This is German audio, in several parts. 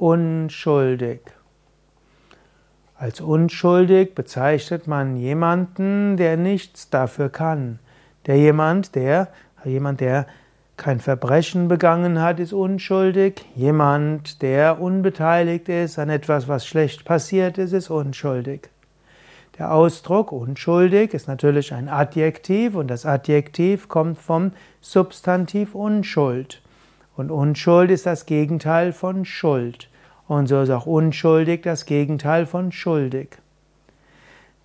unschuldig. Als unschuldig bezeichnet man jemanden, der nichts dafür kann. Der jemand, der, jemand, der kein Verbrechen begangen hat, ist unschuldig. Jemand, der unbeteiligt ist an etwas, was schlecht passiert ist, ist unschuldig. Der Ausdruck unschuldig ist natürlich ein Adjektiv und das Adjektiv kommt vom Substantiv Unschuld. Und Unschuld ist das Gegenteil von Schuld. Und so ist auch unschuldig das Gegenteil von schuldig.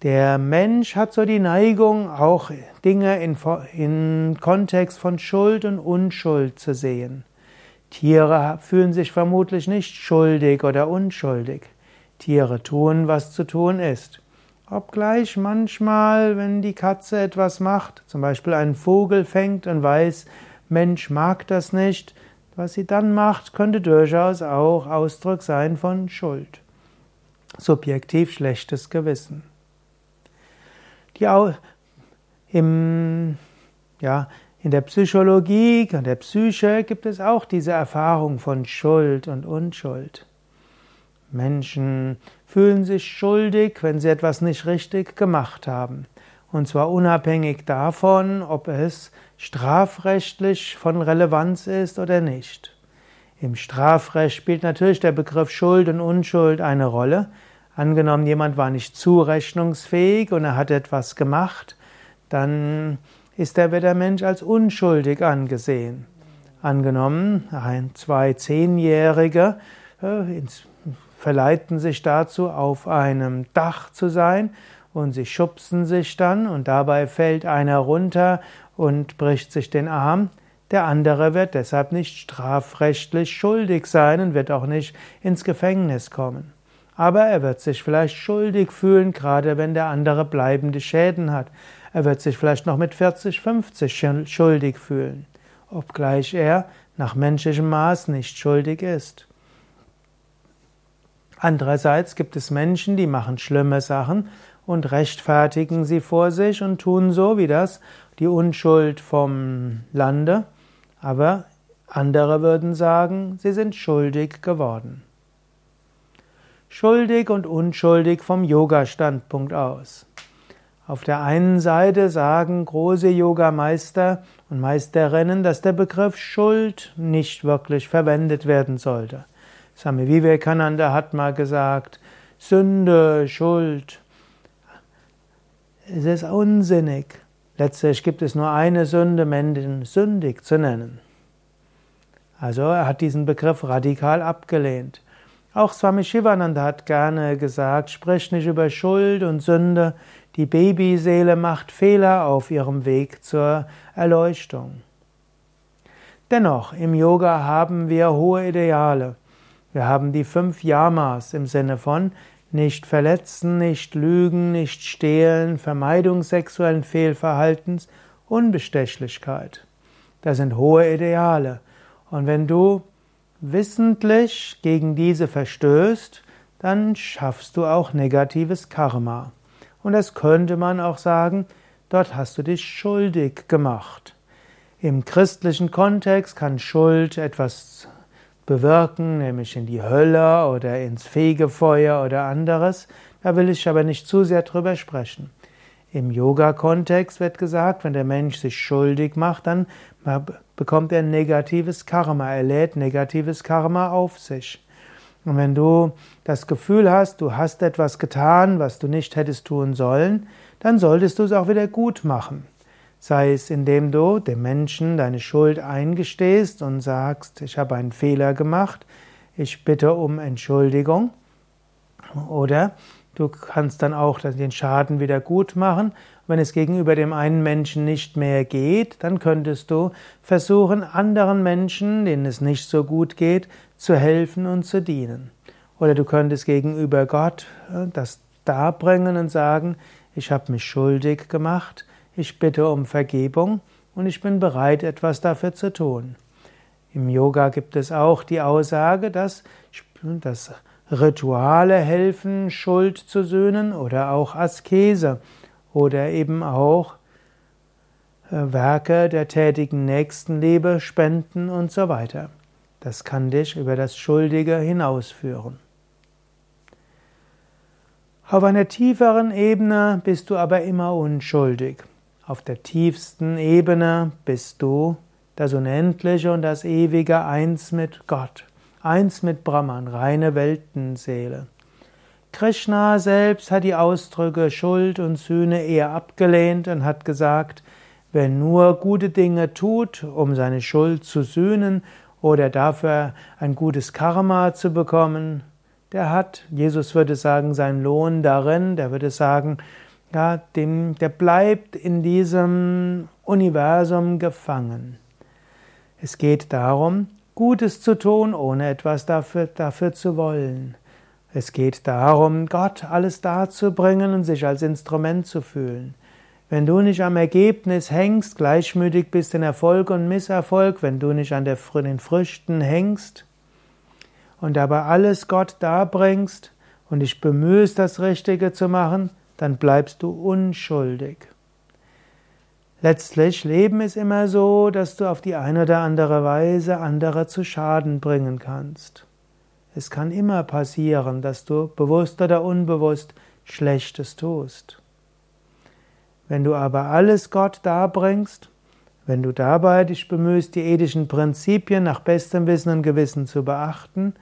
Der Mensch hat so die Neigung, auch Dinge in, in Kontext von Schuld und Unschuld zu sehen. Tiere fühlen sich vermutlich nicht schuldig oder unschuldig. Tiere tun, was zu tun ist. Obgleich manchmal, wenn die Katze etwas macht, zum Beispiel einen Vogel fängt und weiß, Mensch mag das nicht, was sie dann macht, könnte durchaus auch Ausdruck sein von Schuld. Subjektiv schlechtes Gewissen. Die, im, ja, in der Psychologie und der Psyche gibt es auch diese Erfahrung von Schuld und Unschuld. Menschen fühlen sich schuldig, wenn sie etwas nicht richtig gemacht haben. Und zwar unabhängig davon, ob es strafrechtlich von Relevanz ist oder nicht. Im Strafrecht spielt natürlich der Begriff Schuld und Unschuld eine Rolle. Angenommen, jemand war nicht zurechnungsfähig und er hat etwas gemacht, dann ist er, wird der Mensch als unschuldig angesehen. Angenommen, ein, zwei Zehnjährige äh, verleiten sich dazu, auf einem Dach zu sein und sie schubsen sich dann und dabei fällt einer runter und bricht sich den Arm. Der andere wird deshalb nicht strafrechtlich schuldig sein und wird auch nicht ins Gefängnis kommen. Aber er wird sich vielleicht schuldig fühlen, gerade wenn der andere bleibende Schäden hat. Er wird sich vielleicht noch mit 40, 50 schuldig fühlen, obgleich er nach menschlichem Maß nicht schuldig ist. Andererseits gibt es Menschen, die machen schlimme Sachen und rechtfertigen sie vor sich und tun so wie das die Unschuld vom Lande, aber andere würden sagen, sie sind schuldig geworden. Schuldig und unschuldig vom Yoga-Standpunkt aus. Auf der einen Seite sagen große Yogameister und Meisterinnen, dass der Begriff Schuld nicht wirklich verwendet werden sollte. Swami Vivekananda hat mal gesagt, Sünde, Schuld, es ist unsinnig. Letztlich gibt es nur eine Sünde, Menschen sündig zu nennen. Also er hat diesen Begriff radikal abgelehnt. Auch Swami Shivananda hat gerne gesagt, sprich nicht über Schuld und Sünde, die Babyseele macht Fehler auf ihrem Weg zur Erleuchtung. Dennoch, im Yoga haben wir hohe Ideale. Wir haben die fünf Yamas im Sinne von nicht verletzen, nicht lügen, nicht stehlen, Vermeidung sexuellen Fehlverhaltens, Unbestechlichkeit. Das sind hohe Ideale. Und wenn du wissentlich gegen diese verstößt, dann schaffst du auch negatives Karma. Und das könnte man auch sagen, dort hast du dich schuldig gemacht. Im christlichen Kontext kann Schuld etwas bewirken, nämlich in die Hölle oder ins Fegefeuer oder anderes. Da will ich aber nicht zu sehr drüber sprechen. Im Yoga-Kontext wird gesagt, wenn der Mensch sich schuldig macht, dann bekommt er negatives Karma, er lädt negatives Karma auf sich. Und wenn du das Gefühl hast, du hast etwas getan, was du nicht hättest tun sollen, dann solltest du es auch wieder gut machen sei es indem du dem Menschen deine Schuld eingestehst und sagst, ich habe einen Fehler gemacht, ich bitte um Entschuldigung, oder du kannst dann auch den Schaden wieder gut machen. Wenn es gegenüber dem einen Menschen nicht mehr geht, dann könntest du versuchen, anderen Menschen, denen es nicht so gut geht, zu helfen und zu dienen. Oder du könntest gegenüber Gott äh, das darbringen und sagen, ich habe mich schuldig gemacht, ich bitte um Vergebung und ich bin bereit, etwas dafür zu tun. Im Yoga gibt es auch die Aussage, dass, dass Rituale helfen, Schuld zu sühnen oder auch Askese oder eben auch äh, Werke der tätigen Nächstenliebe, Spenden und so weiter. Das kann dich über das Schuldige hinausführen. Auf einer tieferen Ebene bist du aber immer unschuldig. Auf der tiefsten Ebene bist du das Unendliche und das Ewige eins mit Gott, eins mit Brahman, reine Weltenseele. Krishna selbst hat die Ausdrücke Schuld und Sühne eher abgelehnt und hat gesagt, wer nur gute Dinge tut, um seine Schuld zu sühnen oder dafür ein gutes Karma zu bekommen, der hat, Jesus würde sagen, seinen Lohn darin, der würde sagen, ja, dem, der bleibt in diesem Universum gefangen. Es geht darum, Gutes zu tun, ohne etwas dafür, dafür zu wollen. Es geht darum, Gott alles darzubringen und sich als Instrument zu fühlen. Wenn du nicht am Ergebnis hängst, gleichmütig bist in Erfolg und Misserfolg, wenn du nicht an den Früchten hängst und dabei alles Gott darbringst und dich bemühst, das Richtige zu machen, dann bleibst du unschuldig. Letztlich Leben ist immer so, dass du auf die eine oder andere Weise andere zu Schaden bringen kannst. Es kann immer passieren, dass du bewusst oder unbewusst Schlechtes tust. Wenn du aber alles Gott darbringst, wenn du dabei dich bemühst, die ethischen Prinzipien nach bestem Wissen und Gewissen zu beachten,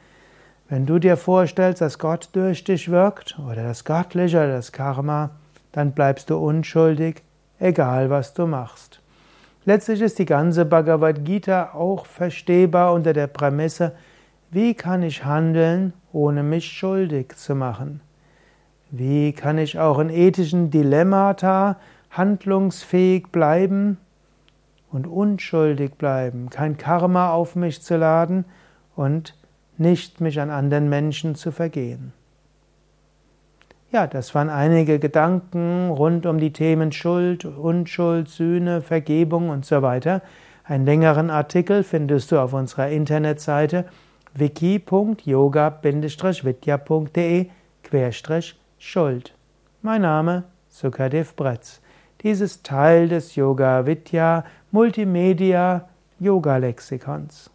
wenn du dir vorstellst, dass Gott durch dich wirkt oder das Göttliche oder das Karma, dann bleibst du unschuldig, egal was du machst. Letztlich ist die ganze Bhagavad Gita auch verstehbar unter der Prämisse, wie kann ich handeln, ohne mich schuldig zu machen? Wie kann ich auch in ethischen Dilemmata handlungsfähig bleiben und unschuldig bleiben, kein Karma auf mich zu laden und nicht mich an anderen Menschen zu vergehen. Ja, das waren einige Gedanken rund um die Themen Schuld, Unschuld, Sühne, Vergebung und so weiter. Einen längeren Artikel findest du auf unserer Internetseite wiki.yoga-vidya.de-schuld. Mein Name Sukadev Bretz. Dies ist Teil des Yoga Vidya Multimedia Yoga Lexikons.